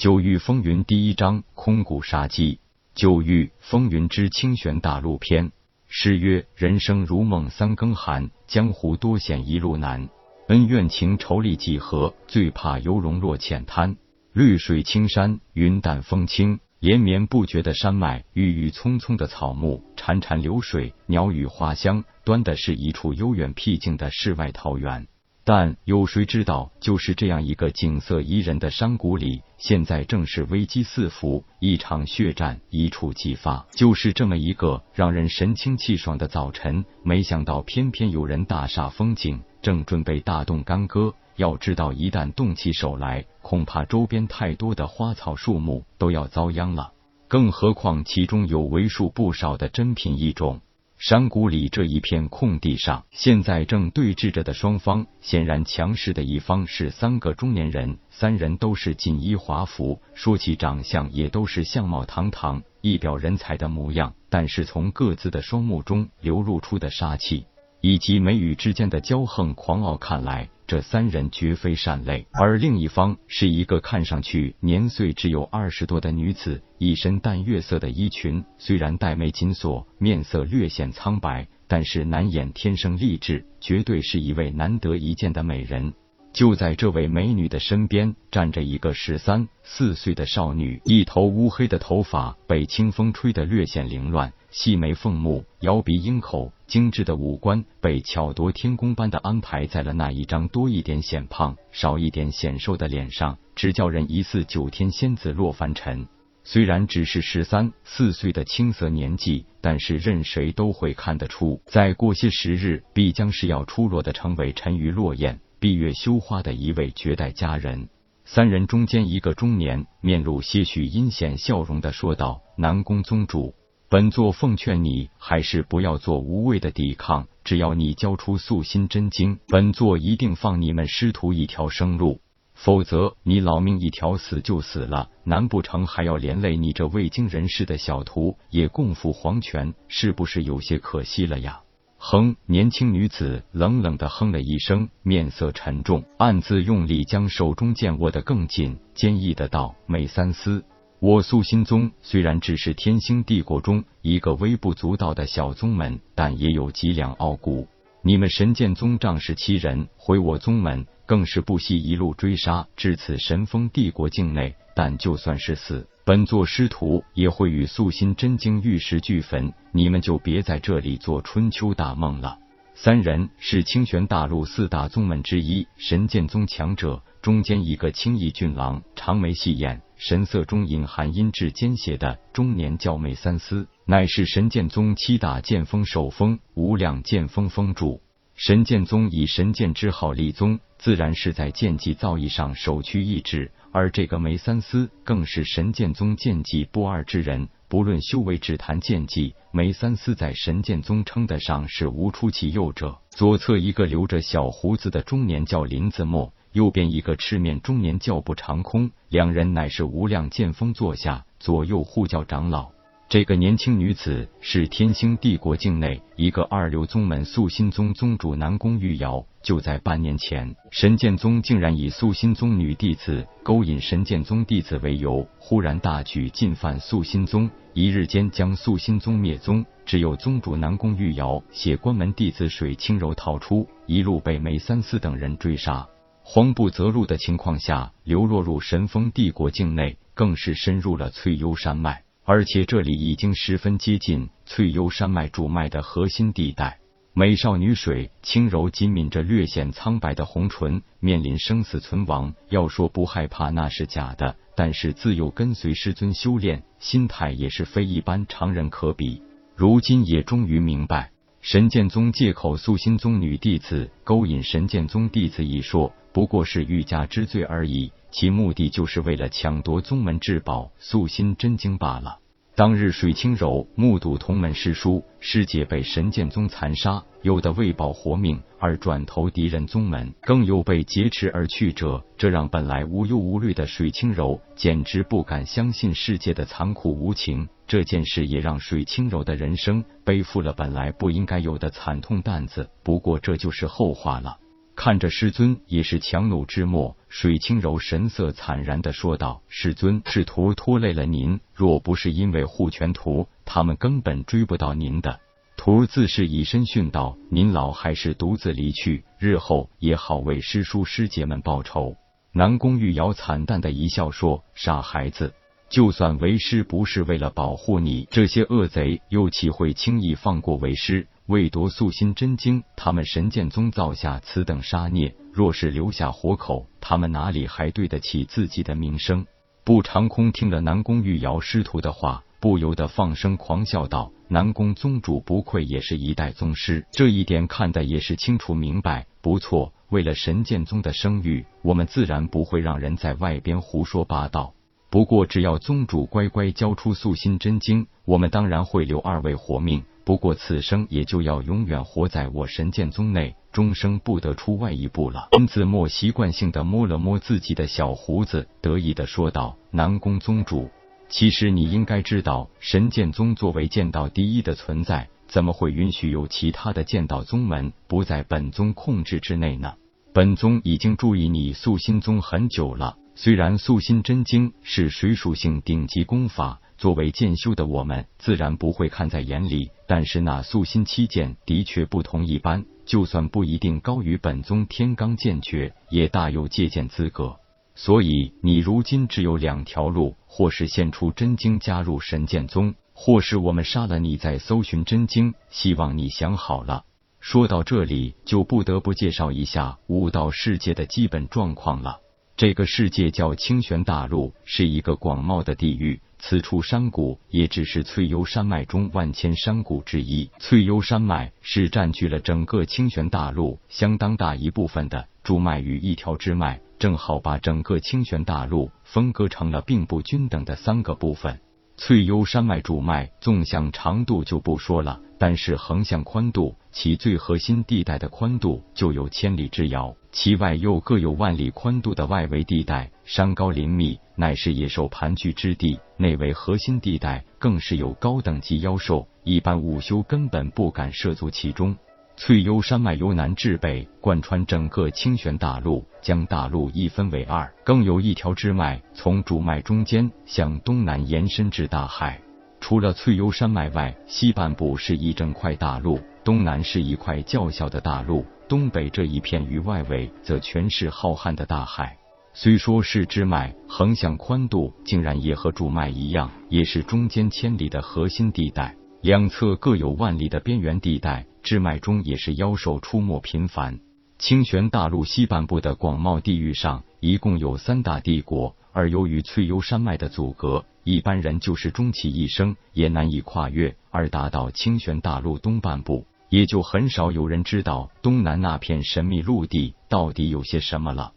九域风云第一章：空谷杀机。九域风云之清玄大陆篇。诗曰：人生如梦三更寒，江湖多险一路难。恩怨情仇历几何？最怕游龙落浅滩。绿水青山，云淡风轻，连绵不绝的山脉，郁郁葱葱的草木，潺潺流水，鸟语花香，端的是一处悠远僻静的世外桃源。但有谁知道，就是这样一个景色宜人的山谷里，现在正是危机四伏，一场血战一触即发。就是这么一个让人神清气爽的早晨，没想到偏偏有人大煞风景，正准备大动干戈。要知道，一旦动起手来，恐怕周边太多的花草树木都要遭殃了。更何况其中有为数不少的珍品异种。山谷里这一片空地上，现在正对峙着的双方，显然强势的一方是三个中年人，三人都是锦衣华服，说起长相也都是相貌堂堂、一表人才的模样。但是从各自的双目中流露出的杀气，以及眉宇之间的骄横狂傲看来。这三人绝非善类，而另一方是一个看上去年岁只有二十多的女子，一身淡月色的衣裙，虽然黛眉紧锁，面色略显苍白，但是难掩天生丽质，绝对是一位难得一见的美人。就在这位美女的身边，站着一个十三四岁的少女，一头乌黑的头发被清风吹得略显凌乱，细眉凤目，摇鼻鹰口，精致的五官被巧夺天工般的安排在了那一张多一点显胖、少一点显瘦的脸上，直叫人疑似九天仙子洛凡尘。虽然只是十三四岁的青涩年纪，但是任谁都会看得出，在过些时日，必将是要出落的成为沉鱼落雁。闭月羞花的一位绝代佳人，三人中间一个中年，面露些许阴险笑容的说道：“南宫宗主，本座奉劝你还是不要做无谓的抵抗，只要你交出素心真经，本座一定放你们师徒一条生路；否则，你老命一条，死就死了，难不成还要连累你这未经人事的小徒也共赴黄泉？是不是有些可惜了呀？”哼！年轻女子冷冷的哼了一声，面色沉重，暗自用力将手中剑握得更紧，坚毅的道：“美三思，我素心宗虽然只是天星帝国中一个微不足道的小宗门，但也有几两傲骨。你们神剑宗仗势欺人，毁我宗门，更是不惜一路追杀，至此神风帝国境内。但就算是死。”本座师徒也会与素心真经玉石俱焚，你们就别在这里做春秋大梦了。三人是清玄大陆四大宗门之一，神剑宗强者。中间一个青衣俊朗、长眉细眼、神色中隐含阴鸷奸邪的中年叫梅三思，乃是神剑宗七大剑锋首锋、无量剑锋峰主。神剑宗以神剑之号立宗，自然是在剑技造诣上首屈一指。而这个梅三思更是神剑宗剑技不二之人，不论修为，只谈剑技，梅三思在神剑宗称得上是无出其右者。左侧一个留着小胡子的中年叫林子墨，右边一个赤面中年叫不长空，两人乃是无量剑锋座下左右护教长老。这个年轻女子是天星帝国境内一个二流宗门素心宗宗主南宫玉瑶。就在半年前，神剑宗竟然以素心宗女弟子勾引神剑宗弟子为由，忽然大举进犯素心宗，一日间将素心宗灭宗。只有宗主南宫玉瑶携关门弟子水清柔逃出，一路被梅三思等人追杀，慌不择路的情况下，流落入神风帝国境内，更是深入了翠幽山脉。而且这里已经十分接近翠幽山脉主脉的核心地带。美少女水轻柔紧抿着略显苍白的红唇，面临生死存亡，要说不害怕那是假的。但是自幼跟随师尊修炼，心态也是非一般常人可比。如今也终于明白，神剑宗借口素心宗女弟子勾引神剑宗弟子一说，不过是欲加之罪而已。其目的就是为了抢夺宗门至宝素心真经罢了。当日水清柔目睹同门师叔师姐被神剑宗残杀，有的为保活命而转投敌人宗门，更有被劫持而去者。这让本来无忧无虑的水清柔简直不敢相信世界的残酷无情。这件事也让水清柔的人生背负了本来不应该有的惨痛担子。不过这就是后话了。看着师尊，也是强弩之末。水清柔神色惨然的说道：“师尊，是徒拖累了您，若不是因为护拳图，他们根本追不到您的。”徒自是以身殉道：“您老还是独自离去，日后也好为师叔师姐们报仇。”南宫玉瑶惨淡的一笑说：“傻孩子，就算为师不是为了保护你，这些恶贼又岂会轻易放过为师？”为夺素心真经，他们神剑宗造下此等杀孽，若是留下活口，他们哪里还对得起自己的名声？不长空听了南宫玉瑶师徒的话，不由得放声狂笑道：“南宫宗主不愧也是一代宗师，这一点看的也是清楚明白。不错，为了神剑宗的声誉，我们自然不会让人在外边胡说八道。不过，只要宗主乖乖交出素心真经，我们当然会留二位活命。”不过此生也就要永远活在我神剑宗内，终生不得出外一步了。温子墨习惯性的摸了摸自己的小胡子，得意的说道：“南宫宗主，其实你应该知道，神剑宗作为剑道第一的存在，怎么会允许有其他的剑道宗门不在本宗控制之内呢？本宗已经注意你素心宗很久了，虽然素心真经是水属性顶级功法。”作为剑修的我们，自然不会看在眼里。但是那素心七剑的确不同一般，就算不一定高于本宗天罡剑诀，也大有借鉴资格。所以你如今只有两条路：或是献出真经加入神剑宗，或是我们杀了你再搜寻真经。希望你想好了。说到这里，就不得不介绍一下武道世界的基本状况了。这个世界叫清玄大陆，是一个广袤的地域。此处山谷也只是翠幽山脉中万千山谷之一。翠幽山脉是占据了整个清玄大陆相当大一部分的主脉与一条支脉，正好把整个清玄大陆分割成了并不均等的三个部分。翠幽山脉主脉纵向长度就不说了，但是横向宽度，其最核心地带的宽度就有千里之遥。其外又各有万里宽度的外围地带，山高林密，乃是野兽盘踞之地；内为核心地带，更是有高等级妖兽，一般武修根本不敢涉足其中。翠幽山脉由南至北贯穿整个清玄大陆，将大陆一分为二，更有一条支脉从主脉中间向东南延伸至大海。除了翠幽山脉外，西半部是一整块大陆，东南是一块较小的大陆。东北这一片与外围则全是浩瀚的大海。虽说是支脉，横向宽度竟然也和主脉一样，也是中间千里的核心地带，两侧各有万里的边缘地带。支脉中也是妖兽出没频繁。清玄大陆西半部的广袤地域上，一共有三大帝国，而由于翠幽山脉的阻隔，一般人就是终其一生也难以跨越，而达到清玄大陆东半部。也就很少有人知道东南那片神秘陆地到底有些什么了。